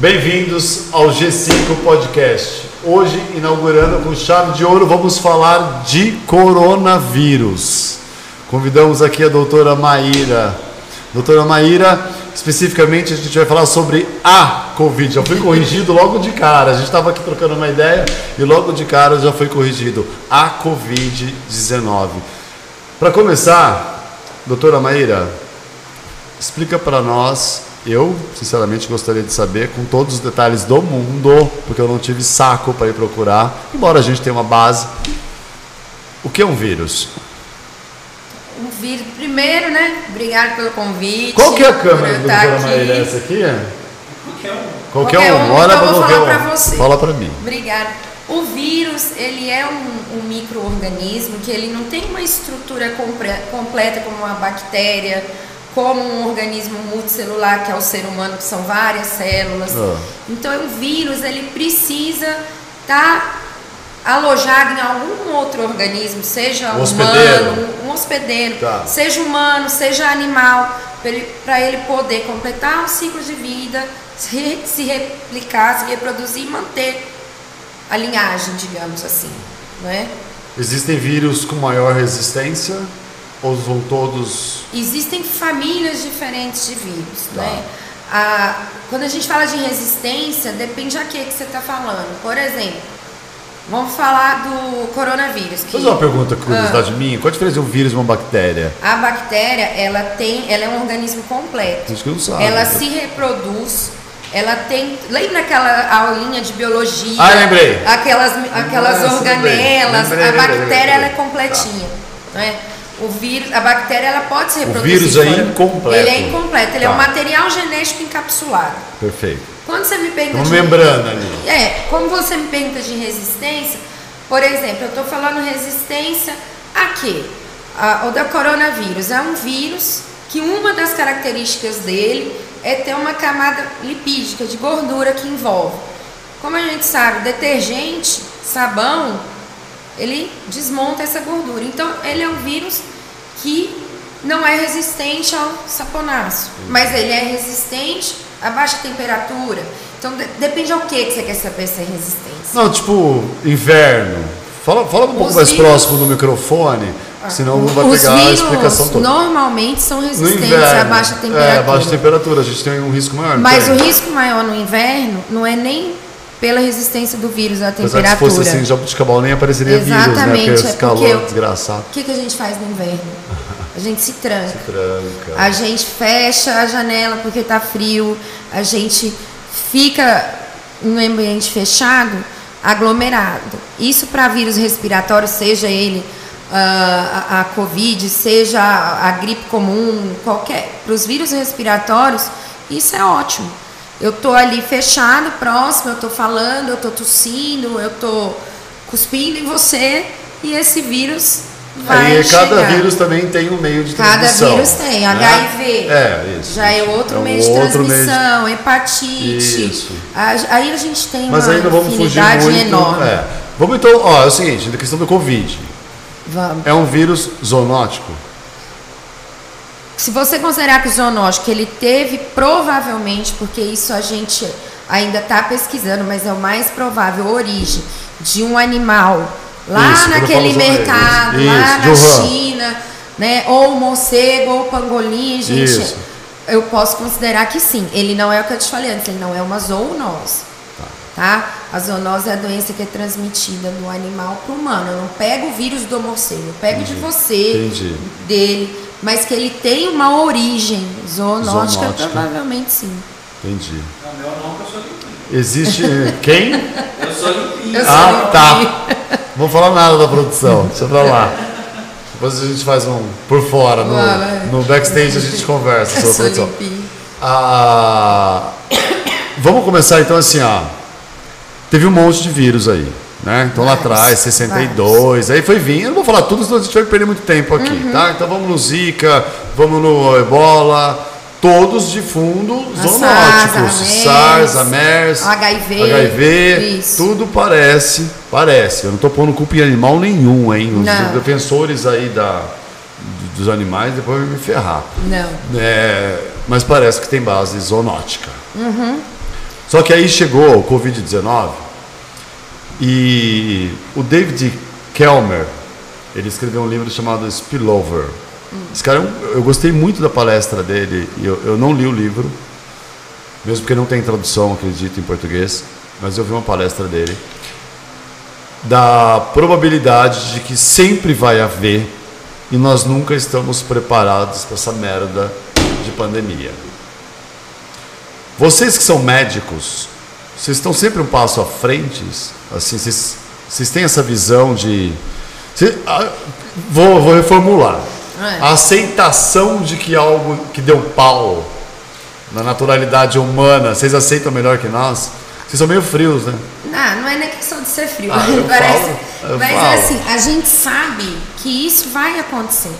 Bem-vindos ao G5 Podcast. Hoje, inaugurando com chave de ouro, vamos falar de coronavírus. Convidamos aqui a doutora Maíra. Doutora Maíra, especificamente a gente vai falar sobre a Covid. Já fui corrigido logo de cara. A gente estava aqui trocando uma ideia e logo de cara já foi corrigido. A Covid-19. Para começar, doutora Maíra, explica para nós eu, sinceramente, gostaria de saber, com todos os detalhes do mundo, porque eu não tive saco para ir procurar, embora a gente tenha uma base. O que é um vírus? Um vírus, primeiro, né? Obrigado pelo convite. Qual que é a câmera do doutora Maíra? Essa aqui é? Qualquer um. Qualquer, qualquer um. um. Olha então, para qualquer falar um. para você. Fala para mim. Obrigada. O vírus, ele é um, um microorganismo que ele não tem uma estrutura completa como uma bactéria, como um organismo multicelular que é o ser humano, que são várias células. Ah. Então, o vírus ele precisa estar alojado em algum outro organismo, seja Um hospedeiro. humano, um hospedeiro, Tá. seja humano, seja animal, para ele, ele poder completar o ciclo de vida, se, se replicar, se reproduzir e manter a linhagem, digamos assim, né? Existem vírus com maior resistência ou são todos. Existem famílias diferentes de vírus, Tá. né? A, quando a gente fala de resistência, depende a que que você está falando. Por exemplo, vamos falar do coronavírus. que- Fazer uma pergunta, curiosidade Ah. minha: qual a diferença de um vírus e uma bactéria? A bactéria, ela tem, ela é um organismo completo. Acho que não sabe. Ela se reproduz, ela tem. Lembra aquela aulinha de biologia? Ah, lembrei. Aquelas, aquelas sim, organelas. lembrei. Lembrei, a bactéria lembrei, ela é lembrei. completinha. Né? O vírus, a bactéria ela pode se O reproduzir. vírus é fora. incompleto. Ele é incompleto, ele é Tá. um material genético encapsulado. Perfeito. Quando você me pergunta Uma de- membrana ali. é, como você me pergunta de resistência, por exemplo, eu estou falando resistência a quê? A- o da coronavírus. É um vírus que uma das características dele é ter uma camada lipídica de gordura que envolve. Como a gente sabe, detergente, sabão, ele desmonta essa gordura. Então, ele é um vírus que não é resistente ao saponáceo, mas ele é resistente a baixa temperatura. Então, de- depende ao que que você quer saber se é resistência. Não, tipo, inverno. Fala, fala um pouco Os mais vírus- próximo do microfone, senão não vai pegar a explicação toda. normalmente são resistentes inverno. a baixa temperatura. É, baixa temperatura. A gente tem um risco maior. Mas tem? o risco maior no inverno não é nem pela resistência do vírus à Apesar que se temperatura. fosse assim, jabuticabal nem apareceria vírus, né? Exatamente, Porque é calor eu- desgraçado. O que, que a gente faz no inverno? A gente se tranca. Tranca. A gente fecha a janela porque tá frio, a gente fica em um ambiente fechado, aglomerado. Isso para vírus respiratórios, seja ele ah, a, a Covid, seja a, a gripe comum, qualquer. Para os vírus respiratórios, isso é ótimo. Eu tô ali fechado, próximo, eu tô falando, eu tô tossindo, eu tô cuspindo em você e esse vírus vai Aí cada chegar. vírus também tem um meio de Cada transmissão. vírus tem, né? HIV. É, isso. Já é outro É meio de outro meio de- transmissão, hepatite. Isso. Aí a gente tem Mas uma aí não vamos fugir muito. enorme. É. Vamos então, ó, é o seguinte, da questão do Covid. Vamos. É um vírus zoonótico? Se você considerar que o zoonótico ele teve provavelmente, porque isso a gente ainda está pesquisando, mas é o mais provável, origem de um animal lá Isso, naquele mercado, isso, lá na Wuhan. China, né? Ou morcego, ou pangolim, gente. Isso. Eu posso considerar que sim. Ele não é o que eu te falei antes, ele não é uma zoonose. Tá? A zoonose é a doença que é transmitida do animal para o humano. Eu não pego o vírus do morcego, eu pego de você, Entendi. dele, mas que ele tem uma origem zoonótica, Zoonótica. provavelmente sim. Entendi. Não, meu não, que eu sou limpinho. Existe quem? Eu sou limpinho. Eu sou Ah, tá. Não vou falar nada da produção. Deixa pra lá. Depois a gente faz um por fora, no, vai. no backstage a gente conversa sobre a produção. limpinho. Ah, vamos começar então assim, ó. Teve um monte de vírus aí, né? Então lá Vários, atrás, 62, aí foi vindo. Eu não vou falar tudo, senão a gente vai perder muito tempo aqui, Uhum. tá? Então vamos no Zika, vamos no Ebola, todos de fundo zoonóticos. SARS, a MERS, HIV, HIV, isso. tudo parece, parece. Eu não estou pondo culpa em animal nenhum, hein? Os Não. defensores aí da, dos animais depois vão me ferrar. Não. É, mas parece que tem base zoonótica. Só que aí chegou o Covid-19 e o David Kelmer, ele escreveu um livro chamado Spillover. Esse cara, é eu gostei muito da palestra dele, e eu, eu não li o livro, mesmo porque não tem tradução, acredito, em português, mas eu vi uma palestra dele, da probabilidade de que sempre vai haver e nós nunca estamos preparados para essa merda de pandemia. Vocês que são médicos, vocês estão sempre um passo à frente, assim, vocês, vocês têm essa visão de. Ah, vou, vou reformular. É. A aceitação de que algo que deu pau na naturalidade humana, vocês aceitam melhor que nós? Vocês são meio frios, né? Não, não é nem questão de ser frio. Ah, Parece, falo, mas falo. assim, a gente sabe que isso vai acontecer.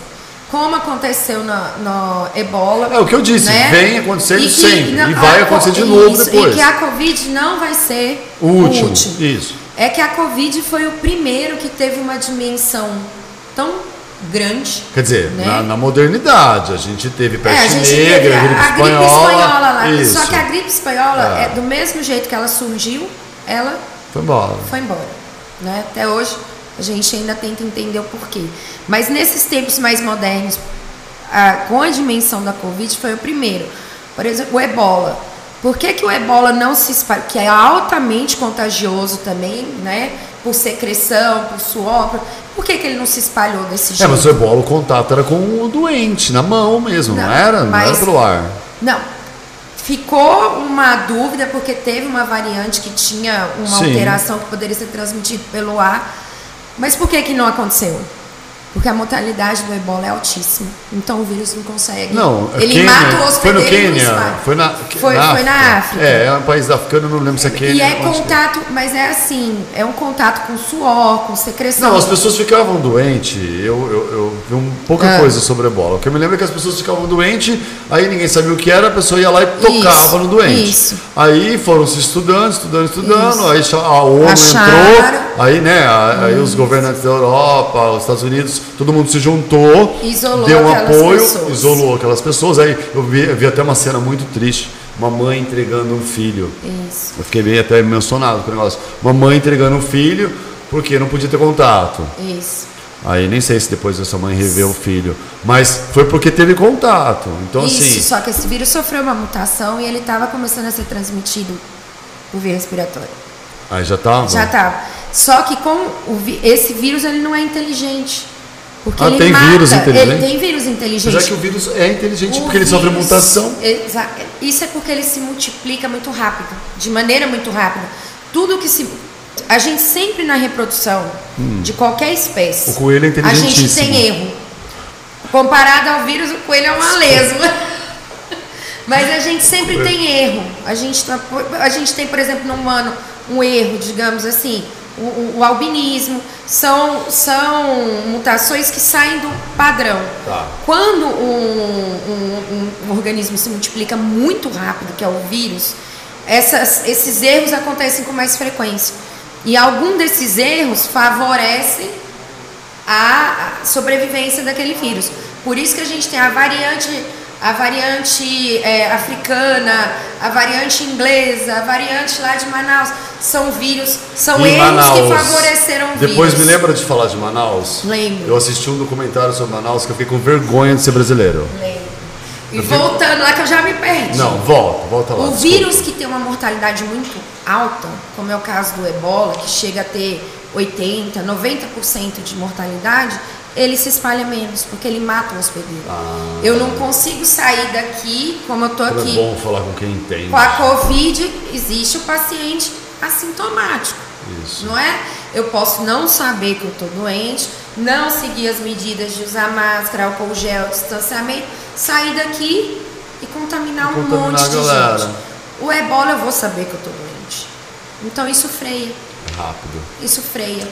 Como aconteceu no, no ebola. É o que eu disse, né? vem acontecendo que sempre, não- e vai a- acontecer de novo isso, depois. E que a Covid não vai ser O último. Isso. É que a Covid foi o primeiro que teve uma dimensão tão grande. Quer dizer, Né? na, na modernidade, a gente teve É, a peste gente negra, a, gripe a gripe espanhola. espanhola lá. Isso. Só que a gripe espanhola, É. é. do mesmo jeito que ela surgiu, ela Foi embora. foi embora. Né? Até hoje a gente ainda tenta entender o porquê. Mas nesses tempos mais modernos, a- com a dimensão da Covid, foi o primeiro. Por exemplo, o ebola. Por que, que o ebola não se espalha? Que é altamente contagioso também, né? Por secreção, por suor. por- que, que ele não se espalhou desse É, jeito? mas o ebola, o contato era com o doente, na mão mesmo, não, Não, era? Não era mas- pelo ar. Não. Ficou uma dúvida porque teve uma variante que tinha uma Sim. alteração que poderia ser transmitida pelo ar. Mas por que que não aconteceu? Porque a mortalidade do ebola é altíssima. Então o vírus não consegue. Não, ele Quênia. mata o Foi hospedeiro no e não Quênia. Foi na, Foi- foi na África. É, é um país africano, eu não lembro se é Quênia. E é que é. contato, mas é assim, é um contato com suor, com secreção. Não, as pessoas ficavam doentes. Eu, eu, eu vi um, pouca Ah. coisa sobre ebola. O que eu me lembro é que as pessoas ficavam doentes, aí ninguém sabia o que era, a pessoa ia lá e tocava Isso, no doente. isso. Aí foram se estudando, estudando, estudando. Isso. Aí a ONU Acharam. entrou, aí, né, aí os governantes da Europa, os Estados Unidos, todo mundo se juntou, Isolou deu um apoio, pessoas. isolou aquelas pessoas. Aí eu vi, eu vi até uma cena muito triste. Uma mãe entregando um filho. Isso, Eu fiquei bem até emocionado com o negócio. Uma mãe entregando um filho porque não podia ter contato. isso. Aí nem sei se depois essa mãe revê o filho. Mas foi porque teve contato. Então, Isso, assim. só que esse vírus sofreu uma mutação e ele estava começando a ser transmitido por via respiratória. Aí já tava? Já estava. Só que com o esse vírus ele não é inteligente. Porque Ah, ele tem mata, vírus inteligente? Ele tem vírus inteligente. Já que o vírus é inteligente O porque ele sofre vírus- mutação. Isso é porque ele se multiplica muito rápido, de maneira muito rápida. Tudo que se. A gente sempre na reprodução de qualquer espécie. Hum. O coelho é A gente inteligentíssimo. tem erro. Comparado ao vírus, o coelho é uma lesma. Mas a gente sempre tem erro. A gente, tá- a gente tem, por exemplo, no humano, um erro, digamos assim, o, o- albinismo. São, são mutações que saem do padrão. Tá. Quando um, um- um organismo se multiplica muito rápido, que é o vírus, essas- esses erros acontecem com mais frequência. E algum desses erros favorecem a a sobrevivência daquele vírus. Por isso que a gente tem a variante, a variante é, africana, a variante inglesa, a variante lá de Manaus. São vírus, são Em que Manaus. favoreceram o Depois vírus. me lembra de falar de Manaus? Lembro. Eu assisti um documentário sobre Manaus que eu fiquei com vergonha de ser brasileiro. Lembro. E voltando lá que eu já me perdi. Não, volta, volta lá. O desculpa. vírus que tem uma mortalidade muito alta, como é o caso do ebola, que chega a ter 80%, 90% de mortalidade, ele se espalha menos, porque ele mata o hospedeiro. Eu não consigo sair daqui, como eu tô Como aqui, É bom falar com quem entende. com a Covid, existe o paciente assintomático. Isso. Não é? Eu posso não saber que eu estou doente, não seguir as medidas de usar máscara, álcool gel, distanciamento, sair daqui e contaminar E um contaminar monte de gente. O ebola eu vou saber que eu estou doente. Então isso freia, Rápido. isso freia.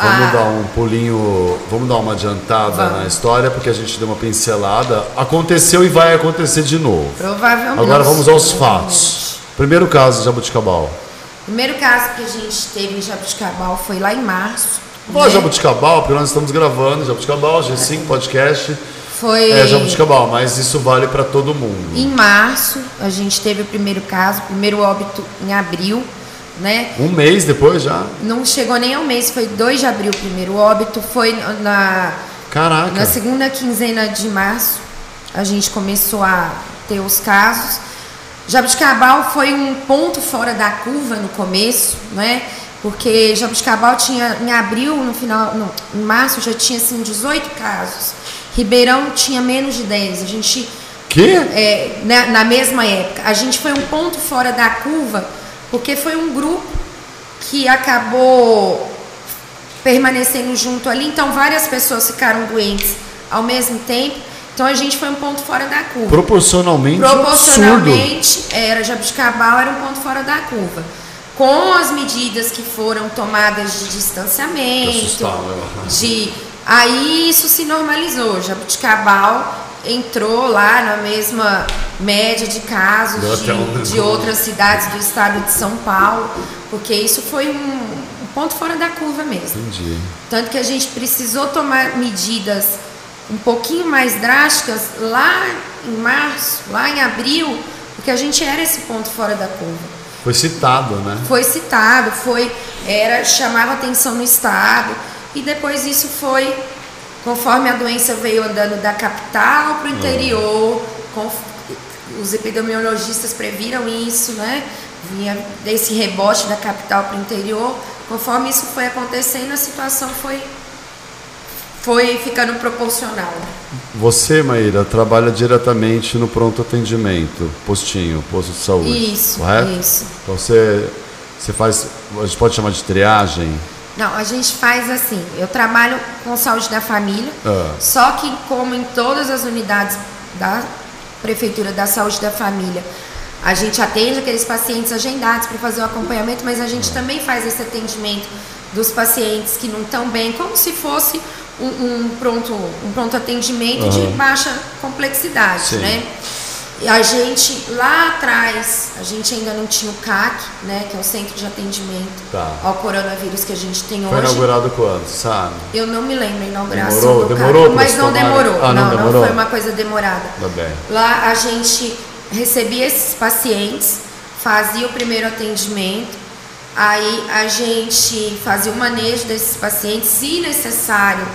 Vamos Ah, dar um pulinho, vamos dar uma adiantada Vamos. na história, porque a gente deu uma pincelada. Aconteceu e vai acontecer de novo. Provavelmente. Agora vamos aos fatos. Primeiro caso de Jabuticabal. Primeiro caso que a gente teve em Jabuticabal foi lá em março. Falar né? Jabuticabal, porque nós estamos gravando Jabuticabal, G5 Podcast. Foi É jabuticabal, mas isso vale para todo mundo. em março, a gente teve o primeiro caso, o primeiro óbito em abril, né? Um mês depois já? Não chegou nem ao mês, foi 2 de abril o primeiro óbito, foi na, Caraca. na segunda quinzena de março, a gente começou a ter os casos. Jabuticabal foi um ponto fora da curva no começo, né? Porque Jabuticabal tinha, em abril, no final, no, em março, já tinha assim 18 casos. Ribeirão tinha menos de 10. A gente Que? é, na, na mesma época. A gente foi um ponto fora da curva, porque foi um grupo que acabou permanecendo junto ali, então várias pessoas ficaram doentes ao mesmo tempo. Então a gente foi um ponto fora da curva. Proporcionalmente, absurdo. Proporcionalmente, era Jabuticabal era um ponto fora da curva. Com as medidas que foram tomadas de distanciamento, de aí isso se normalizou. Jabuticabal entrou lá na mesma média de casos de, de outras cidades do estado de São Paulo, porque isso foi um, um ponto fora da curva mesmo. Entendi. Tanto que a gente precisou tomar medidas um pouquinho mais drásticas lá em março, lá em abril, porque a gente era esse ponto fora da curva Foi citado, né? foi citado, foi era chamava atenção no estado e depois isso foi conforme a doença veio andando da capital para o interior, com- os epidemiologistas previram isso, né? Vinha desse rebote da capital para o interior. Conforme isso foi acontecendo, a situação foi foi ficando proporcional. Você, Maíra, trabalha diretamente no pronto atendimento, postinho, posto de saúde. Isso, correto? isso. Então você, você faz, a gente pode chamar de triagem? Não, a gente faz assim. Eu trabalho com saúde da família, Ah. só que como em todas as unidades da prefeitura da saúde da família, a gente atende aqueles pacientes agendados para fazer o acompanhamento, mas a gente também faz esse atendimento dos pacientes que não estão bem, como se fosse um, um pronto um pronto atendimento de baixa complexidade, Sim. né? E a gente lá atrás, a gente ainda não tinha o CAC, né, que é o Centro de Atendimento Tá. ao Coronavírus que a gente tem Foi hoje. inaugurado quando, sabe? Eu não me lembro a inauguração Demorou? do Demorou CAC, mas não demorou. Ah, não não, demorou? foi uma coisa demorada. Tá bem. Lá a gente recebia esses pacientes, fazia o primeiro atendimento, aí a gente fazia o manejo desses pacientes, se necessário,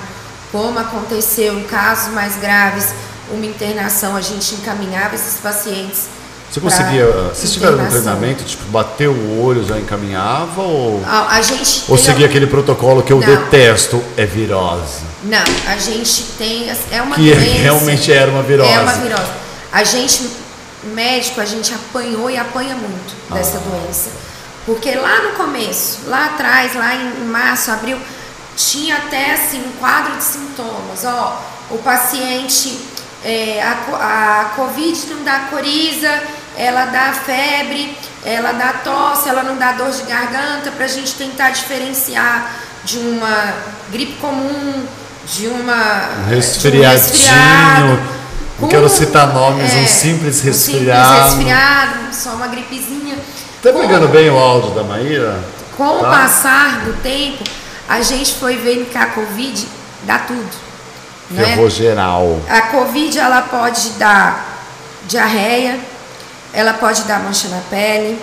como aconteceu em casos mais graves, uma internação, a gente encaminhava esses pacientes. Você conseguia. Vocês tiveram um internação. treinamento, tipo, bateu o olho já encaminhava ou. A, a gente Ou seguia aquele protocolo que eu Não. detesto, é virose. Não, a gente tem. É uma Que doença. realmente era uma virose. É uma virose. A gente, médico, a gente apanhou e apanha muito dessa Ah. doença. Porque lá no começo, lá atrás, lá em março, abril, tinha até assim um quadro de sintomas. Ó, o paciente, é, a, a Covid não dá coriza, ela dá febre, ela dá tosse, ela não dá dor de garganta, para a gente tentar diferenciar de uma gripe comum, de uma Um um resfriadinho. Não com- quero citar nomes, um é, simples um resfriado. simples resfriado, só uma gripezinha. Tá Com- pegando bem o áudio da Maíra? Com o Tá. passar do tempo, a gente foi vendo que a Covid dá tudo. Né? Ferrou geral. A Covid ela pode dar diarreia, ela pode dar mancha na pele,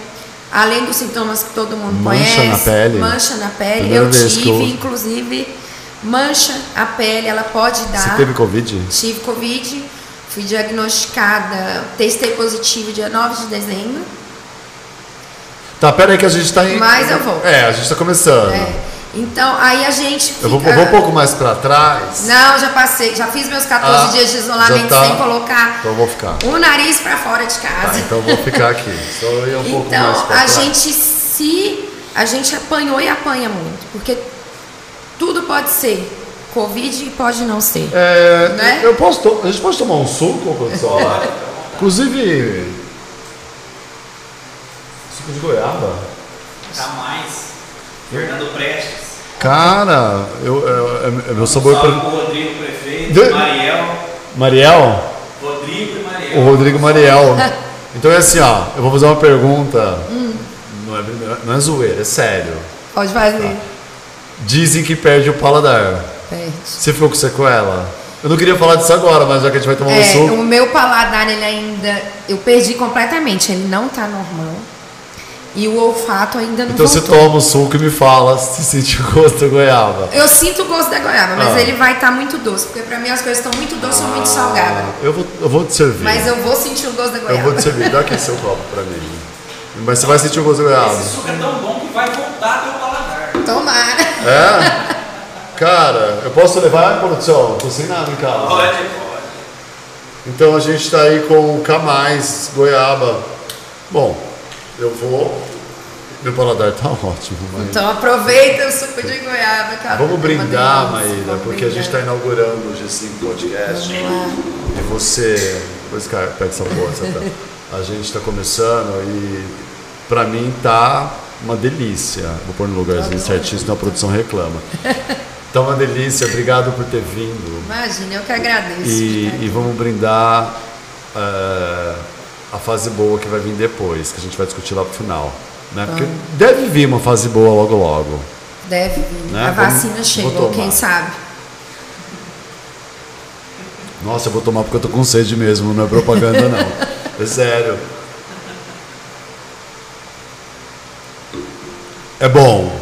além dos sintomas que todo mundo Mancha conhece. na pele? Mancha na pele. Primeira eu tive, eu- inclusive, mancha a pele, ela pode dar. Você teve Covid? Tive Covid, fui diagnosticada, testei positivo dia 9 de dezembro. Tá, pera aí que a gente tá em. Mas eu vou. É, a gente tá começando. É. Então, aí a gente fica... Eu vou, vou um pouco mais pra trás. Não, já passei, já fiz meus 14 Ah, dias de isolamento tá. sem colocar Então eu vou ficar. o nariz pra fora de casa. Tá, então vou ficar aqui. Só ia um pouco mais Então, pra a trás. gente se. A gente apanhou e apanha muito. Porque tudo pode ser. Covid e pode não ser. É, né? eu posso to- a gente pode tomar um suco, produção? Inclusive. Suco de goiaba? Jamais. Fernando Prestes. Cara, eu, eu- é- é meu sabor. Salve pro Rodrigo Prefeito, De- Mariel. Mariel? Rodrigo e Mariel. O Rodrigo Mariel. Então é assim, ó, eu vou fazer uma pergunta. Não, é, não é zoeira, é sério. Pode fazer. Dizem que perde o paladar. Perde. Você ficou com sequela? Eu não queria falar disso agora, mas já que a gente vai tomar um É, suco. o meu paladar, ele ainda. Eu perdi completamente. Ele não tá normal. E o olfato ainda não Então você voltou. toma o suco e me fala se sentiu o gosto da goiaba. Eu sinto o gosto da goiaba, mas Ah. ele vai estar muito doce. Porque pra mim as coisas estão muito doces ou muito salgadas. Eu vou, eu vou te servir. Mas eu vou sentir o gosto da Eu goiaba. vou te servir. Dá aqui seu copo pra mim. Mas você vai sentir o gosto da goiaba. Esse suco é tão bom que vai voltar teu paladar. Tomara. É? Cara, eu posso levar, produção? Tô sem nada em casa. Pode, pode. Então a gente tá aí com o Camais, goiaba. Bom, eu vou. Meu paladar tá ótimo, mas. Então aproveita o suco de goiaba. eu Vamos brindar. Maíra, porque a gente está brindar. inaugurando o G5 Podcast. E você. Depois cara, pega essa essa tá. A gente está começando e pra mim tá uma delícia. Vou pôr no lugarzinho certinho, senão a produção reclama. Tá uma delícia, obrigado por ter vindo. Imagina, eu que agradeço. E, cara. e vamos brindar eh, a fase boa que vai vir depois, que a gente vai discutir lá pro final. Né? Porque deve vir uma fase boa logo logo. Deve vir. Né? A Vamos- vacina vou chegou, quem sabe? Nossa, eu vou tomar porque eu tô com sede mesmo, não é propaganda não. É sério. É bom.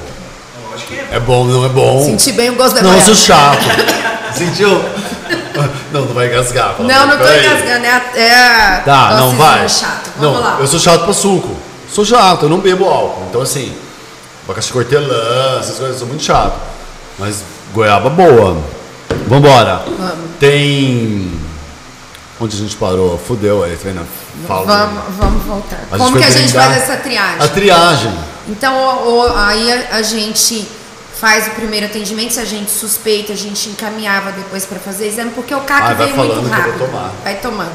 Eu acho que é. É bom, não é bom. Senti bem o gosto da não, sou chato. Sentiu? Não, não vai engasgar. Não, não tô Deus. engasgando, é é Tá, não vai. chato. Vamos não, lá. eu sou chato pra suco. Sou chato, eu não bebo álcool. Então assim, abacaxi cortelã, essas coisas, eu sou muito chato. Mas goiaba boa. Vambora. Vamos. Tem. Onde a gente parou? Fudeu aí, treina. Fala. Vamos, vamos voltar. A Como que a gente brindar- faz essa triagem? A triagem. Então, o- o- aí a, a gente faz o primeiro atendimento, se a gente suspeita, a gente encaminhava depois para fazer exame, porque o CAC Ah, vai veio muito rápido. tomar. Vai tomando.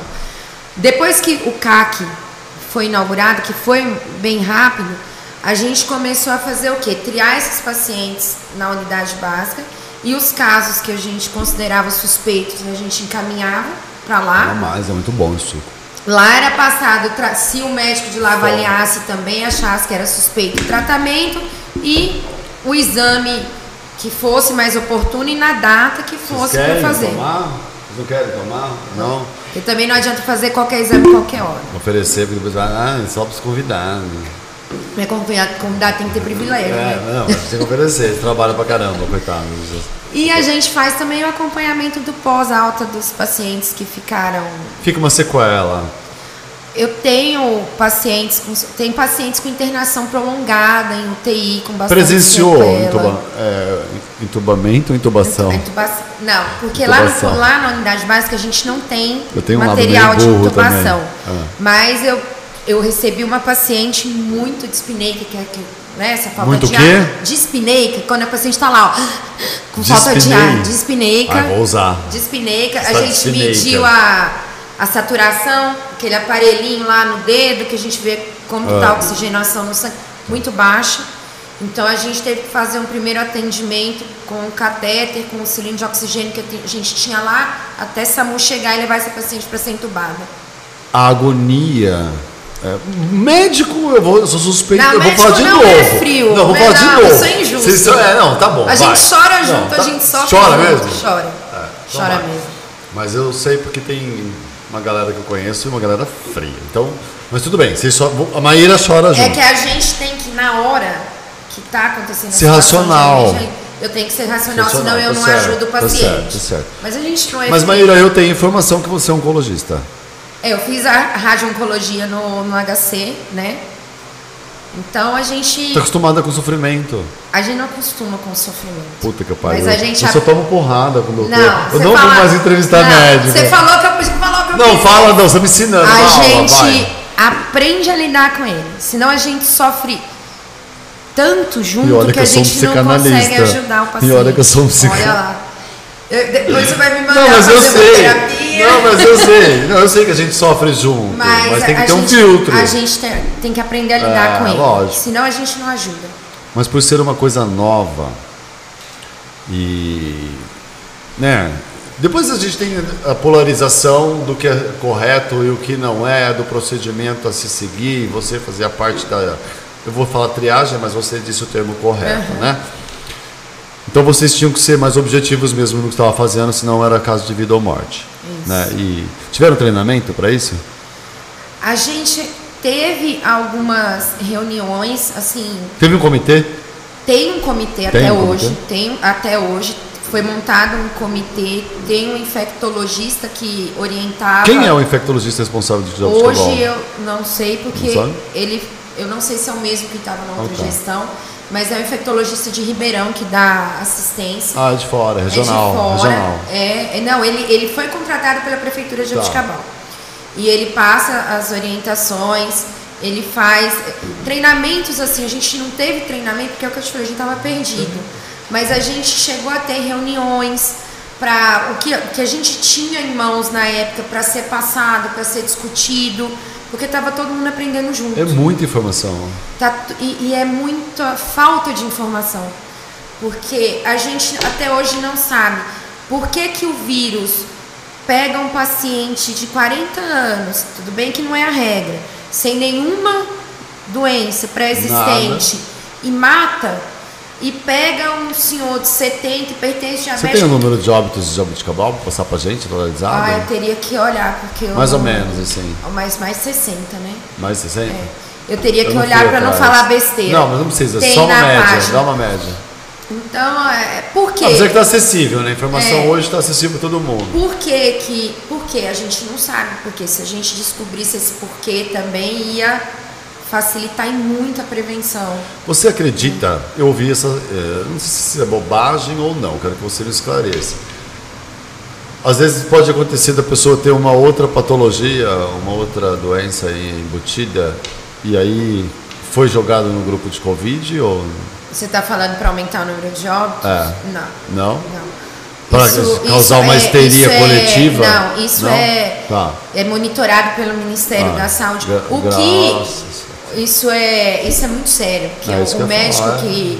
Depois que o CAC foi inaugurado, que foi bem rápido, a gente começou a fazer o quê? Triar esses pacientes na unidade básica e os casos que a gente considerava suspeitos, a gente encaminhava para lá. Não mais, é muito bom suco. Lá era passado, se o médico de lá avaliasse também, achasse que era suspeito o tratamento e o exame que fosse mais oportuno e na data que fosse para fazer. tomar? Vocês não querem tomar? Não. Porque também não adianta fazer qualquer exame qualquer hora. Oferecer, porque depois vai, ah, é só para os convidados. Né? Convidado, convidado tem que ter privilégio, É, né? não, tem que oferecer, eles trabalham pra caramba, coitados. E a gente faz também o acompanhamento do pós-alta dos pacientes que ficaram Fica uma sequela. Eu tenho pacientes com, tem pacientes com internação prolongada em UTI, com bastante Presenciou sequela. intuba, é, entubamento ou intubação? A intubação. Não, porque lá, Intubação. no, lá na unidade básica a gente não tem um material meio de intubação. Ah. Mas eu, eu recebi uma paciente muito dispineica, que é que, né, essa falta Muito de quê? ar. Dispineica, quando a paciente está lá, ó, com falta de ar. Dispineica. Ah, vou usar. Dispineica. Está A gente dispineica. mediu a, a saturação, aquele aparelhinho lá no dedo, que a gente vê como que Ah. a oxigenação no sangue, muito baixa. Então a gente teve que fazer um primeiro atendimento com o catéter, com o cilindro de oxigênio que a gente tinha lá, até SAMU chegar e levar essa paciente para ser entubada. A agonia. é, médico, eu, vou, eu sou suspeito, Não, eu vou médico falar de não novo. é frio. Não, vou falar de novo. isso é injusto. Vocês é, não, tá bom. A gente vai. chora Não, junto, tá- a gente sofre Chora junto. mesmo? Chora. É, então Chora vai. mesmo. Mas eu sei porque tem uma galera que eu conheço e uma galera fria. Então, mas tudo bem. Vocês só, a Maíra chora junto. É que a gente tem que, na hora que está acontecendo a Ser racional. Eu tenho que ser racional, Racional, senão eu tá não certo, ajudo o tá paciente. certo, tá certo. Mas a gente não é. Mas Maíra, eu tenho informação que você é oncologista. É, eu fiz a radio-oncologia no, no HC, né? Então a gente. Tá acostumada com sofrimento. A gente não acostuma com sofrimento. Puta que pariu. Mas a gente. Eu só tomo porrada com o doutor. Não, eu você não fala- vou mais entrevistar Não, médico. Você falou que eu você falou eu Não, fala não, você tá me ensinando. A fala, gente vai. aprende a lidar com ele. Senão a gente sofre tanto E junto que, que a um gente não consegue psicanalista. ajudar o E paciente. olha que eu sou um psica- Olha lá. Eu- depois você vai me mandar Não, mas eu sei. terapia. Não, mas eu sei. Não, eu sei que a gente sofre junto. Mas, Mas, tem que ter um gente, filtro. A gente tem, tem que aprender a lidar É, com ele. lógico. Senão a gente não ajuda. Mas por ser uma coisa nova e né, depois a gente tem a polarização do que é correto e o que não é, do procedimento a se seguir, você fazer a parte da eu vou falar triagem, mas você disse o termo correto, né? Então vocês tinham que ser mais objetivos mesmo no que estava fazendo, senão era caso de vida ou morte. Isso. Né? E tiveram treinamento para isso? A gente teve algumas reuniões, assim, Teve um comitê? tem um comitê Tem até um hoje, comitê? tem até hoje, foi montado um comitê, tem um infectologista que orientava. Quem é o infectologista responsável Jabuticabal? Hoje eu não sei porque Não ele, eu não sei se é o mesmo que estava na outra Ah, tá. gestão, mas é um infectologista de Ribeirão que dá assistência. Ah, de fora, regional. É de fora. regional. É, é, não, ele, ele foi contratado pela prefeitura de Tá. Jabuticabal. E ele passa as orientações, ele faz treinamentos assim, a gente não teve treinamento porque é o que eu te falei, a gente estava perdido. Mas a gente chegou a ter reuniões para o que, que a gente tinha em mãos na época para ser passado, para ser discutido, porque estava todo mundo aprendendo junto. É muita informação. Tá e, e é muita falta de informação. Porque a gente até hoje não sabe por que, que o vírus pega um paciente de 40 anos, tudo bem que não é a regra, sem nenhuma doença pré-existente e mata, e pega um senhor de 70 e pertence Você diabético. tem o número de óbitos de Jabuticabal para passar pra gente, atualizado? Ah, eu teria que olhar, porque eu Mais ou não- menos, assim. Mas mais 60, né? Mais 60? É. Eu teria Eu que olhar para não falar besteira. Não, mas não precisa, Tem só uma média. página. Dá uma média. Então, é, por quê? É que tá acessível, né? A informação É. hoje está acessível para todo mundo. Por que que... Por que a gente não sabe? Porque se a gente descobrisse esse porquê também ia facilitar em muita prevenção. Você acredita? Eu ouvi essa. eh, não sei se é bobagem ou não, quero que você me esclareça. Às vezes pode acontecer da pessoa ter uma outra patologia, uma outra doença embutida, e aí foi jogado no grupo de Covid ou Você está falando para aumentar o número de óbitos? É. Não. não? Não. Pra causar uma histeria isso é- coletiva? não, isso Não? é, Tá. é monitorado pelo Ministério Ah, da Saúde. o que isso é, isso é muito sério, que É o, médico falar. que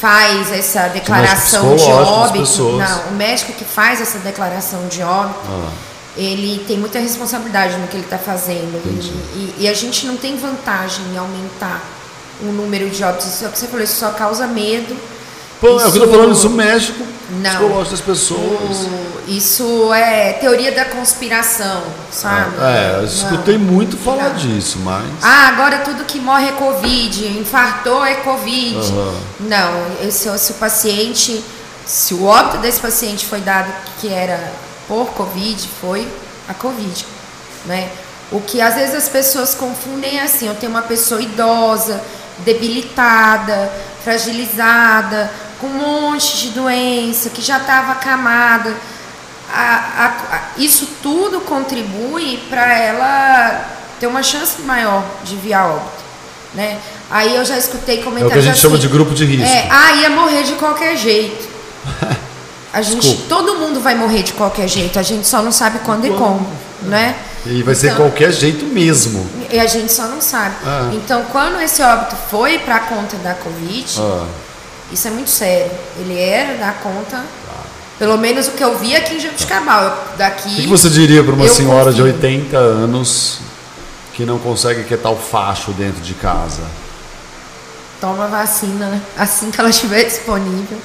faz essa declaração de óbito, não, o médico que faz essa declaração de óbito, Ah. ele tem muita responsabilidade no que ele está fazendo. E, e- e a gente não tem vantagem em aumentar o número de óbitos. Isso é o que você falou, isso só causa medo. Pô, é o que eu tô Isso- falando, isso mexe com Não. psicológico das pessoas. O- isso é teoria da conspiração, sabe? É, eu Não. escutei muito falar Não. disso, mas. Ah, agora tudo que morre é Covid, infartou é Covid. Aham. Não, esse, se o paciente, se o óbito desse paciente foi dado que era por Covid, foi a Covid, né? O que às vezes as pessoas confundem é assim, eu tenho uma pessoa idosa, debilitada, fragilizada, com um monte de doença, que já estava acamada. A- a- a- isso tudo contribui para ela ter uma chance maior de vir a óbito, né? Aí eu já escutei É o comentários que a gente assim, chama de grupo de risco. É, ah, ia morrer de qualquer jeito. A gente, Desculpa. todo mundo vai morrer de qualquer jeito, a gente só não sabe quando e como, né? E vai ser Então- qualquer jeito mesmo. E a gente só não sabe. Ah. Então, quando esse óbito foi para conta da Covid, Ah, isso é muito sério. Ele era da conta, pelo menos o que eu vi aqui em Jabuticabal. Daqui. o que você diria para uma senhora de confio. 80 anos que não consegue quietar o facho dentro de casa? Toma vacina, né? Assim que ela estiver disponível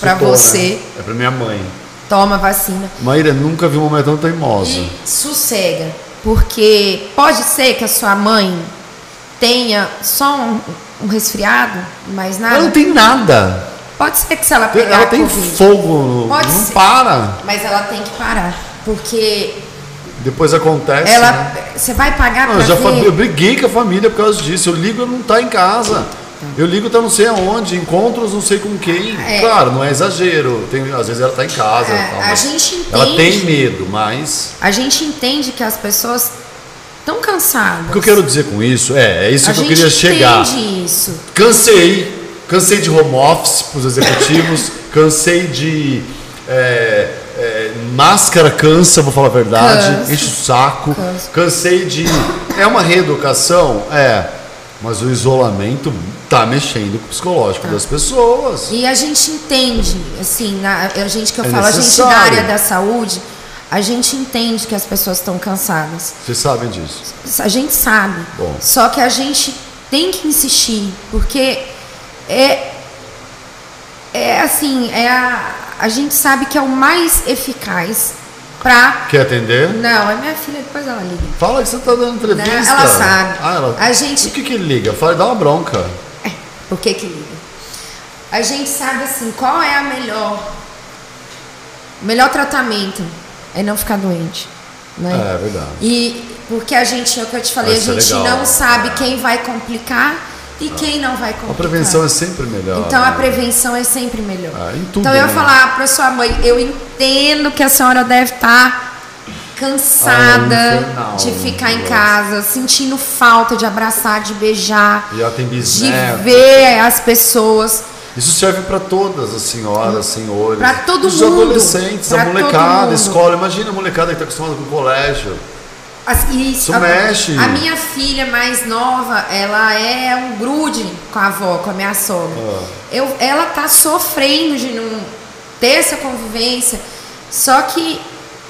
para Escutou, você, né? É para minha mãe. toma vacina. Maíra, nunca vi uma mulher tão teimosa. E sossega, porque pode ser que a sua mãe tenha só um, um resfriado, mas nada. Ela não tem nada. Pode ser que se ela pegar Ela tem Covid, fogo, Pode não ser. para. mas ela tem que parar, porque Depois acontece. né? ela, você vai pagar Não, para eu já ver. eu briguei com a família por causa disso. Eu ligo, ela não tá em casa. Eu ligo, tá não sei aonde, encontros não sei com quem. É. Claro, não é exagero. Tem, às vezes ela tá em casa. É, tal, a gente ela entende. tem medo, mas. A gente entende que as pessoas estão cansadas. O que eu quero dizer com isso é, é isso a que eu queria chegar. isso. Cansei. Cansei de home office para os executivos. cansei de. é, é, máscara cansa, vou falar a verdade. Enche o saco. Cansa. Cansei de. É uma reeducação? É. Mas o isolamento tá mexendo com o psicológico Tá. das pessoas. E a gente entende, assim, na- a gente que eu É falo, a gente da necessário. área da saúde, a gente entende que as pessoas estão cansadas. Vocês sabem disso. A gente sabe. Bom. Só que a gente tem que insistir, porque é, é assim, é a, a gente sabe que é o mais eficaz pra. Quer atender? Não, é minha filha, depois ela liga. Fala que você tá dando entrevista. Não, ela sabe. Ah, ela... A gente- O que que liga? Fala, dá uma bronca. É, por que que liga? A gente sabe assim, qual é a melhor. O melhor tratamento é não ficar doente. Né? É, é verdade. E porque a gente, é o que eu te falei, a é gente não sabe É. quem vai complicar e quem não vai A complicar. prevenção é sempre melhor. Então a né? prevenção é sempre melhor. Ah, tudo, então eu né? falar para sua mãe, eu entendo que a senhora deve estar cansada Ah, de ficar em casa, sentindo falta de abraçar, de beijar, E ela tem de ver as pessoas. Isso serve para todas as senhoras, senhores. Pra todo os mundo. adolescentes, a molecada, a escola. Imagina a molecada que está acostumada com o colégio. As- Isso, Isso a, mexe. a minha filha mais nova, ela é um grude com a avó, com a minha sogra. Ah. Eu, ela tá sofrendo de não ter essa convivência. Só que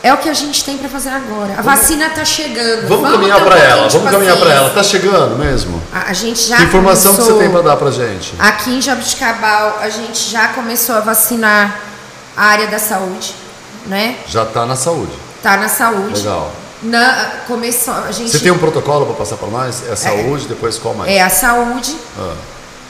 é o que a gente tem para fazer agora. A vacina tá chegando. Vamos, caminhar ter um para ela, vamos caminhar para ela. paciência. Tá chegando mesmo? A, a gente já que informação que começou, você tem para dar pra gente? Aqui em Jabuticabal, a gente já começou a vacinar a área da saúde, né? Já tá na saúde. Tá na saúde. Legal. Na, começou, a gente Você tem um protocolo para passar para nós? É saúde, depois qual mais? É a saúde. Ah.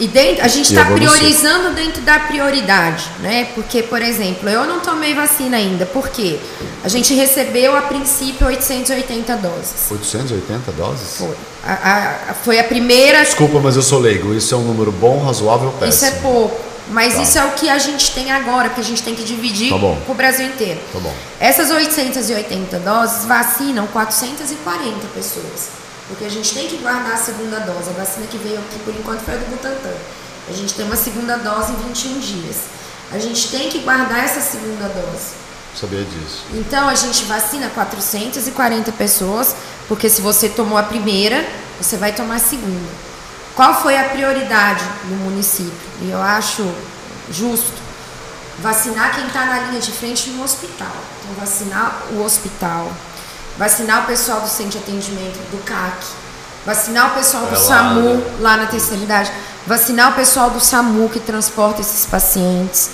E dentro, a gente está priorizando dentro da prioridade, né? Porque, por exemplo, eu não tomei vacina ainda, porque a gente recebeu a princípio 880 doses. 880 doses? Foi a, a- a- foi a primeira. Desculpa, mas eu sou leigo. Isso é um número bom, razoável ou péssimo? Isso é pouco. Mas Tá. isso é o que a gente tem agora, que a gente tem que dividir Tá com o Brasil inteiro. Tá bom. Essas 880 doses vacinam 440 pessoas. Porque a gente tem que guardar a segunda dose. A vacina que veio aqui por enquanto foi a do Butantan. A gente tem uma segunda dose em 21 dias. A gente tem que guardar essa segunda dose. Sabia disso. Então a gente vacina 440 pessoas, porque se você tomou a primeira, você vai tomar a segunda. Qual foi a prioridade no município? E eu acho justo vacinar quem está na linha de frente no hospital. Então vacinar o hospital, vacinar o pessoal do centro de atendimento do CAC, vacinar o pessoal do É lá, SAMU né? lá na terceira idade, vacinar o pessoal do SAMU que transporta esses pacientes.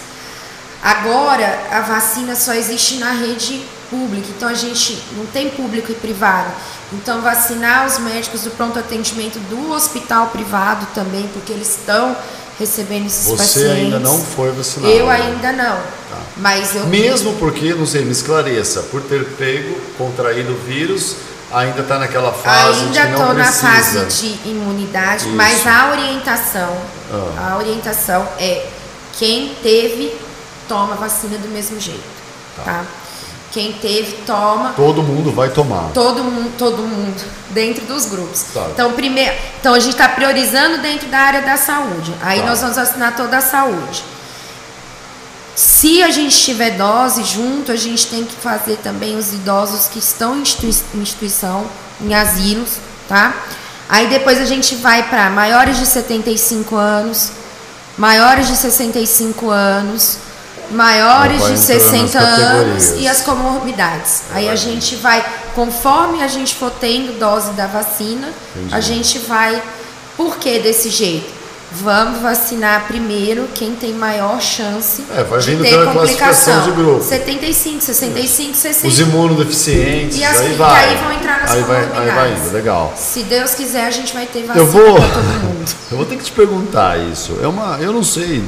Agora, a vacina só existe na rede pública, então a gente não tem público e privado. Então, vacinar os médicos do pronto atendimento do hospital privado também, porque eles estão recebendo esses Você pacientes. ainda não foi vacinado. Eu ainda não. Mas eu Mesmo porque, não sei, me esclareça, por ter pego, contraído o vírus, ainda está naquela fase ainda de não estou na fase de imunidade, Isso. mas a orientação, Ah. a orientação é quem teve toma vacina do mesmo jeito, tá? Quem teve toma Todo mundo vai tomar. todo mundo, todo mundo dentro dos grupos. Tá. Então, primeiro, então a gente está priorizando dentro da área da saúde. Aí Tá. nós vamos vacinar toda a saúde. Se a gente tiver dose junto, a gente tem que fazer também os idosos que estão em instituição, em asilos, tá? Aí depois a gente vai para maiores de 75 anos, maiores de 65 anos, maiores de entrando nas 60 anos e as comorbidades. Aí a gente vai, conforme a gente for tendo dose da vacina, Entendi. a gente vai. Por que desse jeito? Vamos vacinar primeiro quem tem maior chance É, vai de ter complicação. de grupo. 75, 65, 60. Os imunodeficientes, E as aí vai. aí vão entrar nas aí vai, aí vai indo, legal. Se Deus quiser, a gente vai ter vacina Eu vou, todo mundo. eu vou ter que te perguntar isso. É uma, eu não sei.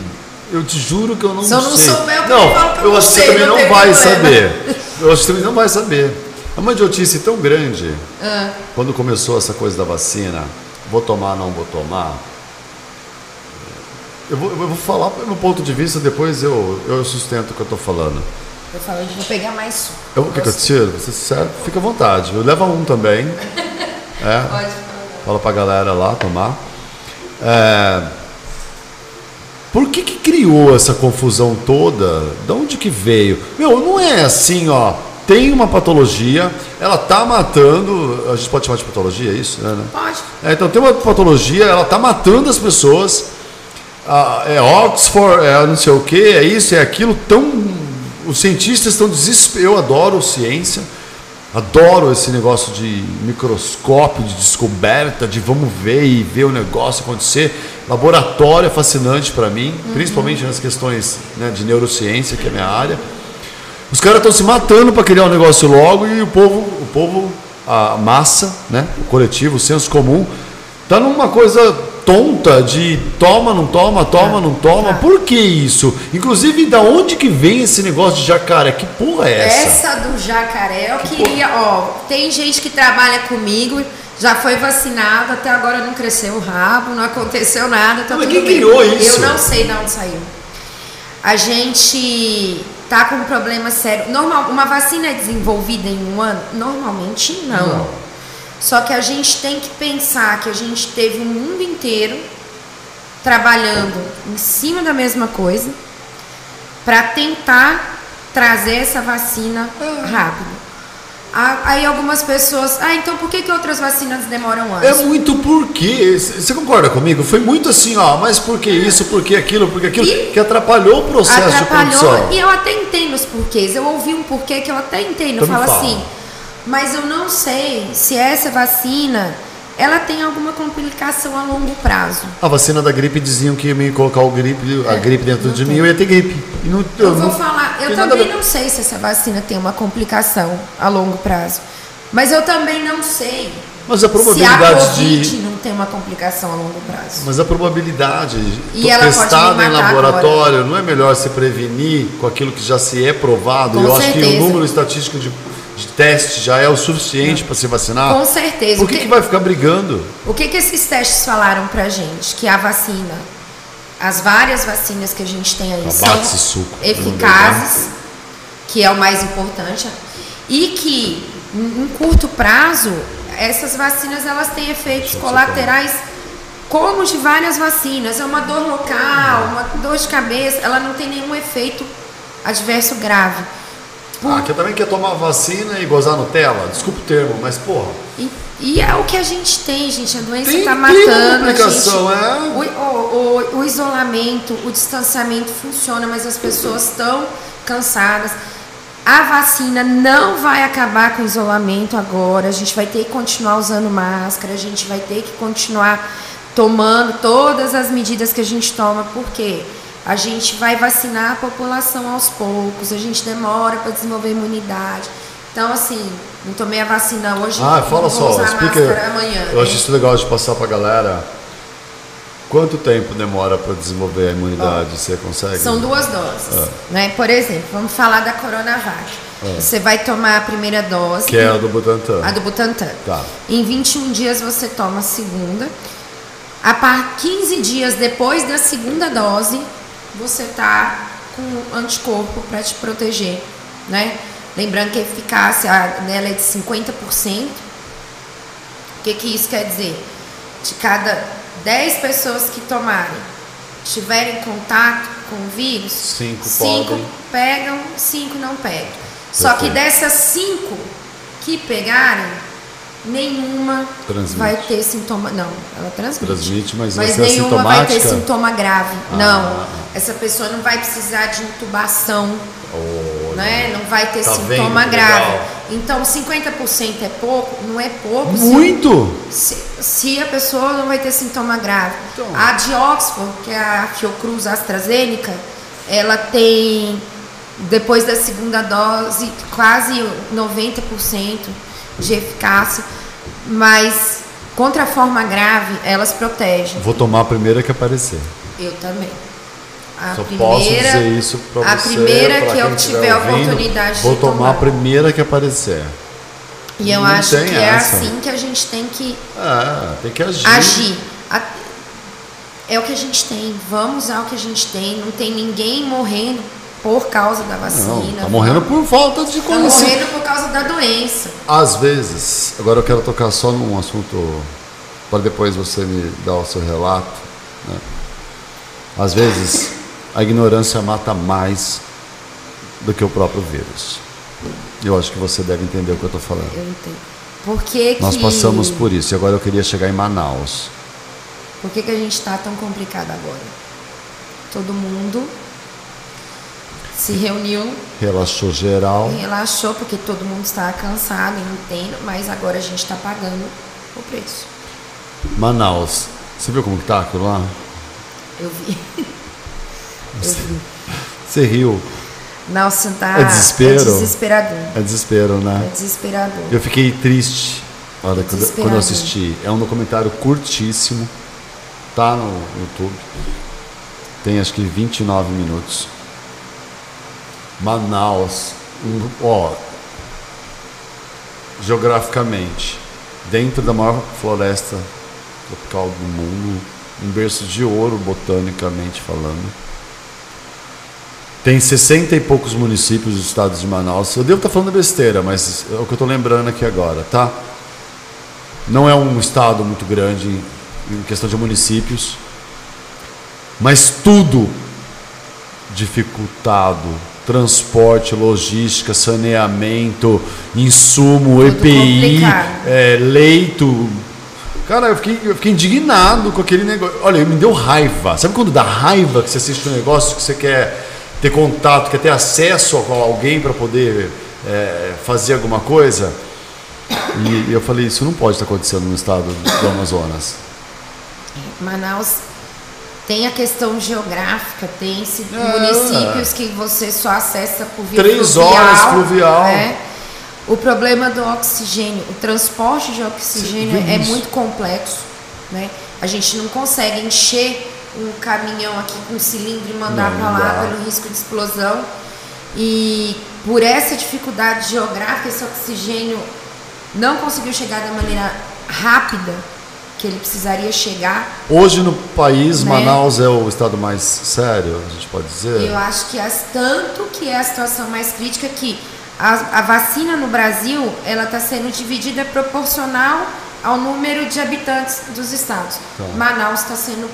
Eu te juro que eu não Se eu não sei. souber, eu não, falo pra eu acho que você, você também não vai problema. saber. Eu acho que você também não vai saber. É uma idiotice tão grande. Ah. Quando começou essa coisa da vacina, vou tomar, não vou tomar. Eu vou, eu vou falar meu ponto de vista, depois eu, eu sustento o que eu estou falando. Eu falo, eu vou pegar mais suco. Eu, o que, que eu tiro? Você serve, fica à vontade. Eu levo um também. É. Pode falar. Fala pra galera lá tomar. É, por que, que criou essa confusão toda? De onde que veio? Meu, não é assim, ó. Tem uma patologia, ela tá matando. A gente pode chamar de patologia, é isso? É, né? Pode. É, então tem uma patologia, ela tá matando as pessoas. Ah, é Oxford, é não sei o que, é isso, é aquilo. Tão, os cientistas estão desesperados. Eu adoro ciência, adoro esse negócio de microscópio, de descoberta, de vamos ver e ver o negócio acontecer. laboratório é fascinante para mim, principalmente nas questões né, de neurociência, que é a minha área. Os caras estão se matando para criar um negócio logo e o povo, o povo, a massa, né, o coletivo, o senso comum, tá numa coisa tonta de toma, não toma, toma, não toma. Por que isso? Inclusive, da onde que vem esse negócio de jacaré? Que porra é essa? Essa do jacaré, eu queria, ó, tem gente que trabalha comigo, já foi vacinado, até agora não cresceu o rabo, não aconteceu nada, tá Mas tudo quem bem. criou isso? Eu não sei de onde saiu. A gente tá com um problema sério. Normal, uma vacina é desenvolvida em um ano? Normalmente não. Não. Só que a gente tem que pensar que a gente teve o mundo inteiro trabalhando em cima da mesma coisa para tentar trazer essa vacina rápido. Ah, Aí algumas pessoas, ah, então por que, que outras vacinas demoram É anos? muito porquê. Você concorda comigo? Foi muito assim, ó, mas por que isso, por que aquilo, por que aquilo, E- que atrapalhou o processo de Atrapalhou, produção. e eu até entendo os porquês. Eu ouvi um porquê que eu até entendo. Eu Então falo fala. assim, mas eu não sei se essa vacina ela tem alguma complicação a longo prazo. A vacina da gripe diziam que ia me colocar o gripe, a gripe dentro É, de tem. mim, eu ia ter gripe. Não, Eu vou não- falar, eu nada também ver. não sei se essa vacina tem uma complicação a longo prazo. Mas eu também não sei Mas a se a probabilidade Covid de. não tem uma complicação a longo prazo. Mas a probabilidade E testada em laboratório, não é melhor se prevenir com aquilo que já se é provado? Com eu acho que o certeza. número estatístico de, de teste já é o suficiente para se vacinar. Com certeza. Por O que, que- que vai ficar brigando? O que, que esses testes falaram pra gente? Que a vacina, as várias vacinas que a gente tem aí Abate são suco. eficazes, que é o mais importante, e que em curto prazo essas vacinas elas têm efeitos colaterais como de várias vacinas. É uma dor local, uma dor de cabeça, ela não tem nenhum efeito adverso grave. Ah, que eu também quer tomar vacina e gozar Nutella? Desculpa o termo, mas porra. E, e é o que a gente tem, gente. A doença está matando. a gente, é. o, o- o- o isolamento, o distanciamento funciona, mas as pessoas estão cansadas. A vacina não vai acabar com o isolamento agora. A gente vai ter que continuar usando máscara, a gente vai ter que continuar tomando todas as medidas que a gente toma, porque a gente vai vacinar a população aos poucos, a gente demora para desenvolver imunidade. Então, assim, não tomei a vacina hoje, Ah, fala vou só, usar explica. máscara amanhã. Eu acho isso legal de passar pra galera. Quanto tempo demora para desenvolver a imunidade? Você consegue? São duas doses, Ah. né? Por exemplo, vamos falar da Coronavac. Você vai tomar a primeira dose, Que é a do Butantan. a do Butantan. Tá. Em 21 dias você toma a segunda. A par 15 dias depois da segunda dose, você tá com anticorpo para te proteger, né? Lembrando que a eficácia dela é de 50%. O que, que isso quer dizer? De cada 10 pessoas que tomarem, tiverem contato com o vírus, Cinco cinco podem. pegam, 5 não pegam. Só que dessas 5 que pegarem, nenhuma Transmite. vai ter sintoma. Não, ela transmite. Transmite, mas vai ser nenhuma vai ter sintoma grave. Ah. Não. Essa pessoa não vai precisar de intubação Olha. né? Não vai ter Tá sintoma vendo grave. legal? Então, 50% é pouco? Não é pouco. Muito! Se, se a pessoa não vai ter sintoma grave. Então. A de Oxford, que é a Fiocruz AstraZeneca, ela tem, depois da segunda dose, quase 90% de eficácia, mas contra a forma grave, elas protegem. Vou tomar a primeira que aparecer. Eu também. A Só posso dizer isso pra a você. primeira pra que eu tiver a ouvindo, oportunidade Vou de tomar tomar. a primeira que aparecer. E eu Não acho que é essa. assim que a gente tem que É, tem que agir. agir. A- É o que a gente tem. Vamos usar o que a gente tem. Não tem ninguém morrendo por causa da Não, vacina. tá morrendo por falta de Tá conhecimento. morrendo por causa da doença. Às vezes, agora eu quero tocar só num assunto para depois você me dar o seu relato. né? Às vezes, a ignorância mata mais do que o próprio vírus. Eu acho que você deve entender o que eu estou falando. Eu entendo. Por que, que, Nós passamos por isso e agora eu queria chegar em Manaus. Por que, que a gente está tão complicado agora? Todo mundo se reuniu, Relaxou geral. relaxou, porque todo mundo estava cansado, entendo, mas agora a gente está pagando o preço. Manaus, você viu como tá aquilo lá? Eu vi. Eu vi. Você riu. Nossa, tá. É desespero? É desesperador. É desespero, né? É desesperador. Eu fiquei triste olha, quando, quando eu assisti. É um documentário curtíssimo. Tá no YouTube. Tem acho que 29 minutos. Manaus. Ó, geograficamente, dentro da maior floresta tropical do mundo, um berço de ouro, botanicamente falando. Tem 60 e poucos municípios do estado de Manaus. Eu devo estar falando besteira, mas é o que eu estou lembrando aqui agora, tá? Não é um estado muito grande em questão de municípios, mas tudo dificultado. Transporte, logística, saneamento, insumo, Tudo EPI, é, leito. Cara, eu fiquei, eu fiquei indignado com aquele negócio. Olha, me deu raiva. Sabe quando dá raiva que você assiste um negócio que você quer ter contato, quer ter acesso a alguém para poder é, fazer alguma coisa? E, e eu falei, isso não pode estar acontecendo no estado do Amazonas. Manaus tem a questão geográfica, tem É. municípios que você só acessa por via Três fluvial, horas fluvial. né? O problema do oxigênio, o transporte de oxigênio Sim, é muito complexo, né? A gente não consegue encher um caminhão aqui com um cilindro e mandar para lá pelo risco de explosão. E por essa dificuldade geográfica, esse oxigênio não conseguiu chegar da maneira rápida que ele precisaria chegar. Hoje no país, Né? Manaus é o estado mais sério, a gente pode dizer? Eu acho que as, tanto que é a situação mais crítica que a, a vacina no Brasil ela está sendo dividida proporcional ao número de habitantes dos estados. Tá. Manaus está sendo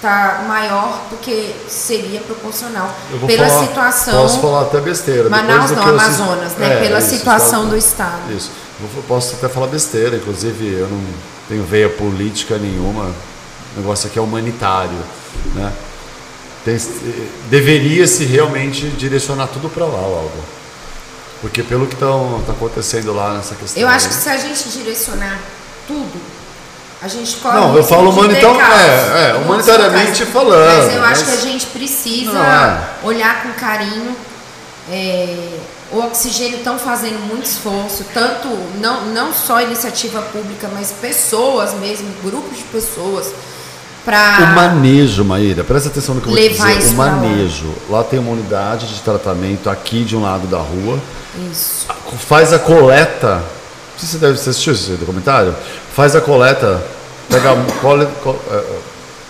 tá maior do que seria proporcional Eu vou pela falar- situação. Posso falar até besteira. Manaus não, assisti- Amazonas, né? É, Pela isso, situação do estado. Isso. Eu posso até falar besteira, inclusive eu não tenho veia política nenhuma. O negócio aqui é humanitário, né? Tem- Deveria-se realmente direcionar tudo para lá logo. Porque pelo que está acontecendo lá nessa questão. Eu acho que se a gente direcionar tudo, a gente corre Não, eu falo humanitar- caos. é, é, humanitariamente falando, Mas eu acho mas- que a gente precisa é. olhar com carinho. é, o oxigênio estão fazendo muito esforço, tanto não, não só iniciativa pública, mas pessoas mesmo, grupos de pessoas, para O manejo, Maíra, presta atenção no que eu vou dizer. O lá. manejo. Lá tem uma unidade de tratamento aqui de um lado da rua. Isso. Faz a coleta. Não sei se você deve você assistiu esse documentário. Faz a coleta. Pega, cole- co- eh, eh,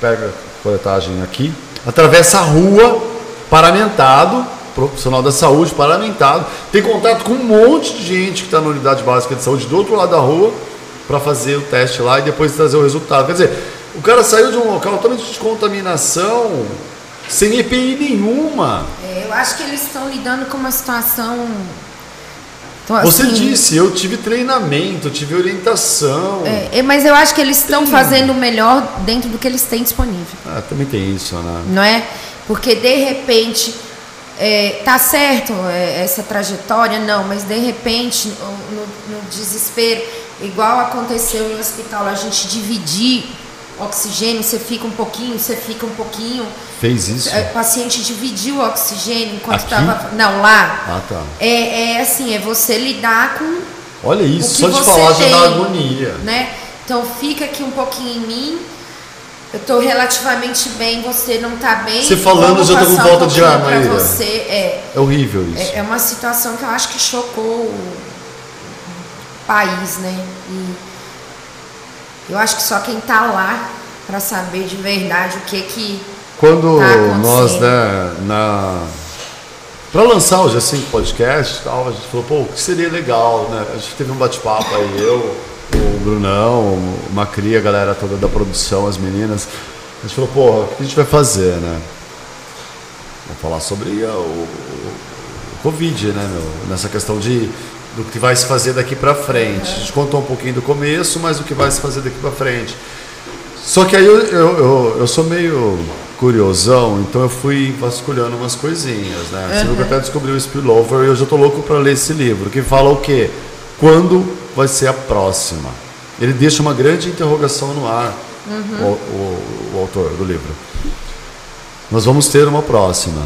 pega a coletagem aqui. Atravessa a rua, paramentado. Profissional da saúde, paramentado. Tem contato com um monte de gente que está na unidade básica de saúde do outro lado da rua para fazer o teste lá e depois trazer o resultado. Quer dizer, o cara saiu de um local totalmente de contaminação, sem EPI nenhuma. É, eu acho que eles estão lidando com uma situação. Então, Você assim, disse, eu tive treinamento, eu tive orientação. É, é, mas eu acho que eles estão fazendo o melhor dentro do que eles têm disponível, Ah, também tem isso, né? não é? Porque de repente é, tá certo é, essa trajetória, não, mas de repente no, no- desespero, igual aconteceu em hospital, a gente dividir oxigênio, você fica um pouquinho, você fica um pouquinho. Fez isso? É, O paciente dividiu o oxigênio enquanto estava. Não, lá. Ah, tá. É, é assim, é você lidar com Olha isso, o que só de falar já dá agonia. Né? Então fica aqui um pouquinho em mim. Eu tô relativamente bem, você não tá bem. Você falando, já tô com um falta de ar, Maíra. você. É, É horrível isso. é, é uma situação que eu acho que chocou o país, né? E eu acho que só quem tá lá para saber de verdade o que que Quando tá nós, né, na... Pra lançar o G5 Podcast tal, a gente falou, pô, o que seria legal, né? A gente teve um bate-papo aí, eu, o Brunão, o Macri, a galera toda da produção, as meninas. A gente falou, pô, o que a gente vai fazer, né? Vamos falar sobre uh, o, o- o Covid, né, meu? Nessa questão de do que vai se fazer daqui pra frente. A gente contou um pouquinho do começo, mas o que vai se fazer daqui pra frente. Só que aí eu, eu, eu, eu sou meio curiosão, então eu fui vasculhando umas coisinhas, né? Você viu que eu até descobri o Spillover e eu já tô louco para ler esse livro, que fala o quê? Quando vai ser a próxima? Ele deixa uma grande interrogação no ar. o, o- o autor do livro. Nós vamos ter uma próxima.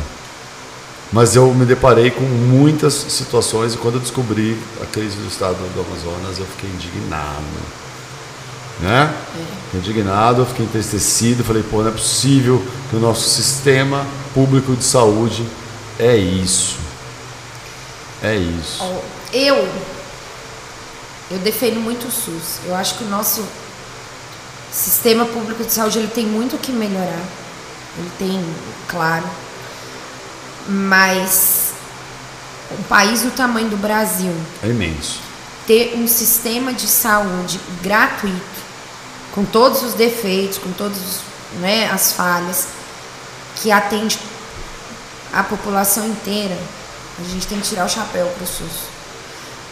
Mas eu me deparei com muitas situações e quando eu descobri a crise do estado do Amazonas, eu fiquei indignado. Né? Fiquei indignado, eu fiquei entristecido, falei, pô, não é possível que o nosso sistema público de saúde é isso. É isso. Eu, eu defendo muito o SUS. Eu acho que o nosso sistema público de saúde ele tem muito o que melhorar. Ele tem, claro. Mas um país do tamanho do Brasil É imenso. ter um sistema de saúde gratuito, com todos os defeitos, com todas né, as falhas, que atende a população inteira, a gente tem que tirar o chapéu para o SUS.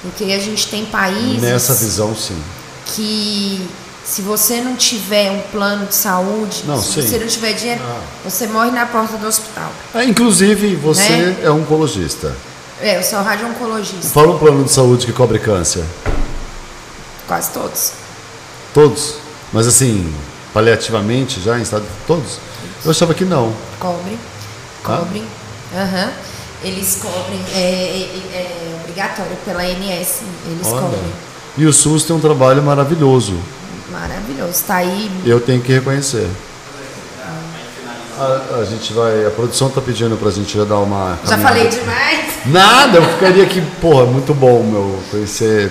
Porque a gente tem países Nessa visão, sim. que se você não tiver um plano de saúde, Não, se sim. você não tiver dinheiro, você morre na porta do hospital. É, inclusive, você Né? é oncologista. É, eu sou radio-oncologista, Fala um plano de saúde que cobre câncer. quase todos. Todos. Mas assim, paliativamente já em estado. Todos? Eu achava que não. Cobre, Ah? cobre. Aham. Eles cobrem, é, é- é obrigatório pela ANS, eles Olha. cobrem. E o SUS tem um trabalho maravilhoso. Maravilhoso. Tá aí. Eu tenho que reconhecer. A, a gente vai. A produção tá pedindo pra gente já dar uma. Já caminhada. falei demais. Nada, eu ficaria aqui, porra, muito bom, meu, conhecer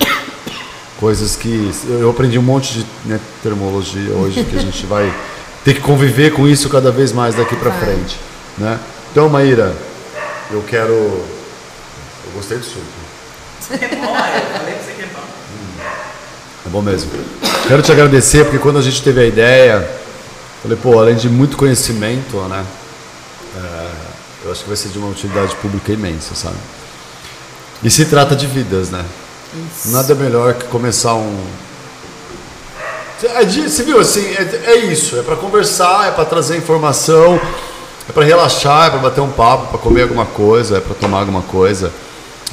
coisas que. Eu eu aprendi um monte de né, termologia hoje, que a gente vai ter que conviver com isso cada vez mais daqui pra Vai. frente. Né? Então, Maíra, eu quero. Eu gostei do suco. É bom, eu falei pra você que é bom. É bom mesmo. Quero te agradecer, porque quando a gente teve a ideia, falei, pô, além de muito conhecimento, né? é, eu acho que vai ser de uma utilidade pública imensa, sabe? E se trata de vidas, né? Nada melhor que começar um. É Você viu assim? É, é isso. É para conversar, é para trazer informação, é para relaxar, é para bater um papo, para comer alguma coisa, é para tomar alguma coisa,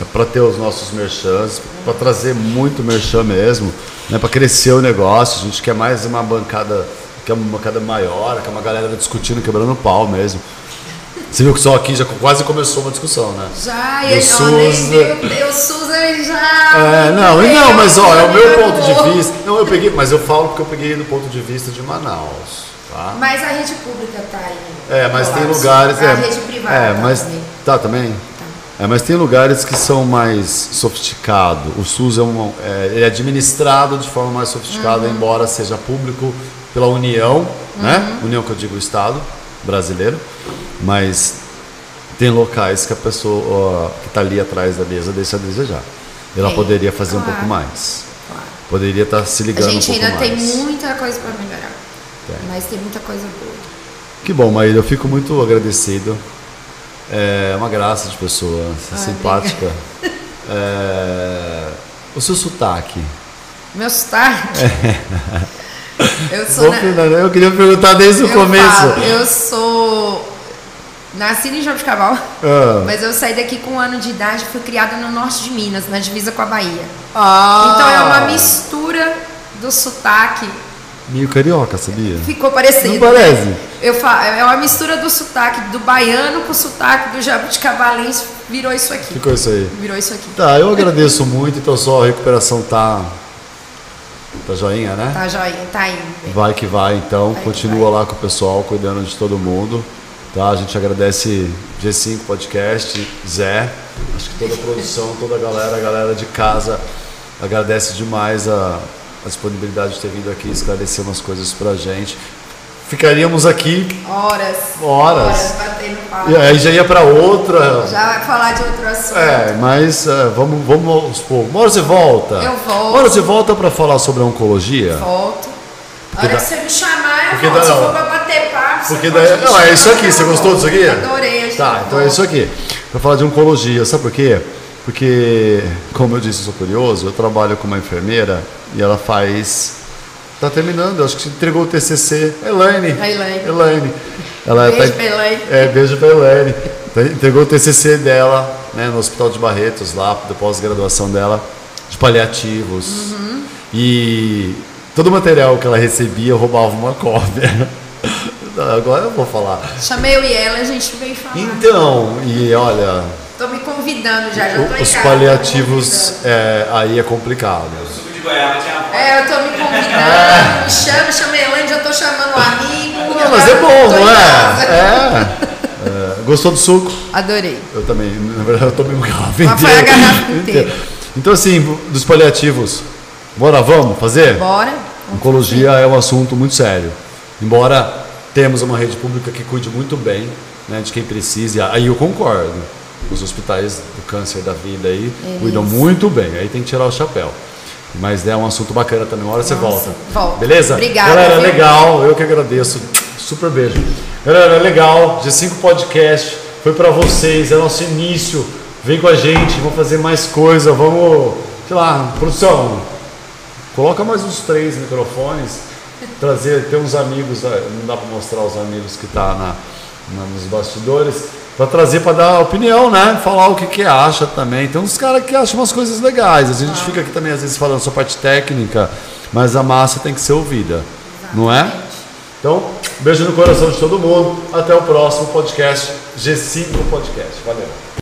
é para ter os nossos merchans, para trazer muito merchan mesmo, né? Para crescer o negócio. A gente quer mais uma bancada, quer uma bancada maior, quer uma galera discutindo, quebrando pau mesmo. Você viu que só aqui já quase começou uma discussão, né? Já, e SUS, né? o SUS ele já. É, não, e não, mas ó, é o meu ponto de vista. Não, eu peguei, mas eu falo porque eu peguei do ponto de vista de Manaus, tá? Mas a rede pública tá aí. É, mas tem colapso. lugares. A é, rede privada. É, tá mas também. tá também. É, mas tem lugares que são mais sofisticados. O SUS é, um, é, é administrado de forma mais sofisticada, Uhum. embora seja público pela União, né? União que eu digo Estado brasileiro, mas tem locais que a pessoa ó, que está ali atrás da mesa deixa a desejar. Ela poderia fazer um claro. pouco mais. Claro. Poderia estar se A ligando um gente pouco ainda tem mais. muita coisa para melhorar. Tem. Mas tem muita coisa boa. Que bom, Maíra, eu fico muito agradecido. É uma graça de pessoa, é Ah, simpática. É, o seu sotaque. Meu sotaque. Eu sou. Vou na- Eu queria perguntar desde o eu começo. falo, eu sou. Nascida em Jabuticabal, Ah. mas eu saí daqui com um ano de idade e fui criada no norte de Minas, na divisa com a Bahia. Ah! Então é uma mistura do sotaque. Meio carioca, sabia? Ficou parecido. Não parece? né? Eu falo, é uma mistura do sotaque do baiano com o sotaque do jabuticabalense. Virou isso aqui. Ficou isso aí. Virou isso aqui. Tá, eu agradeço muito, então só a recuperação tá. Tá joinha, né? Tá joinha, tá indo. bem. Vai que vai, então. Vai Continua lá com o pessoal, cuidando de todo mundo. Tá? A gente agradece G5 Podcast, Zé, acho que toda a produção, toda a galera, a galera de casa agradece demais a, a disponibilidade de ter vindo aqui esclarecer umas coisas pra gente. Ficaríamos aqui Horas. Horas. batendo papo. e aí já ia pra outra. Já vai falar de outro assunto. É, mas é, vamos, vamos aos poucos. Uma hora você volta. Eu volto. Uma hora você volta pra falar sobre a oncologia. Volto. A Porque hora dá- que você me chamar, eu porque volto. dá- Se for pra bater papo, Porque daí. Não, é isso aqui. Você gostou disso aqui? Adorei. Tá, então é isso aqui. Pra falar de oncologia, sabe por quê? Porque, como eu disse, eu sou curioso, eu trabalho com uma enfermeira e ela faz. Tá terminando, acho que entregou o TCC. Elaine. A Elaine. Elaine. Ela Beijo tá, pra Elaine. É, beijo pra Elaine. Tá- Entregou o TCC dela, né, no Hospital de Barretos, lá, da pós-graduação dela, de paliativos. Uhum. E todo o material que ela recebia eu roubava uma cópia. Agora eu vou falar. Chamei eu e ela, a gente veio falar. Então, e olha, Tô me convidando já, já tô em os casa, paliativos é, aí é complicado. O suco de goiaba tinha. É, eu tô me convidando, me chama, chama a Elaine, já tô chamando um amigo. Não, mas é bom, não é? É. É, Gostou do suco? Adorei. Eu também, na verdade eu tomei uma garrafa Mas foi a garrafa inteira. Então assim, dos paliativos, bora, vamos fazer? Bora. Oncologia é um assunto muito sério. Embora temos uma rede pública que cuide muito bem né, de quem precisa, aí eu concordo. Os hospitais do câncer da vida aí cuidam muito bem, aí tem que tirar o chapéu. Mas é um assunto bacana também, uma hora você Nossa, volta. volto. Beleza? Obrigada, Galera, viu? legal, eu que agradeço. Super beijo. Galera, legal, G5 Podcast foi pra vocês, é nosso início. Vem com a gente, vamos fazer mais coisa, vamos, sei lá, produção, Coloca mais uns três microfones, trazer, ter uns amigos, não dá para mostrar os amigos que tá na, na- nos bastidores, para trazer para dar opinião, né? Falar o que, que acha também. Tem uns caras que acham umas coisas legais. A gente fica aqui também às vezes falando sua parte técnica, mas a massa tem que ser ouvida, não é? Então, beijo no coração de todo mundo. Até o próximo podcast, G5 Podcast. Valeu.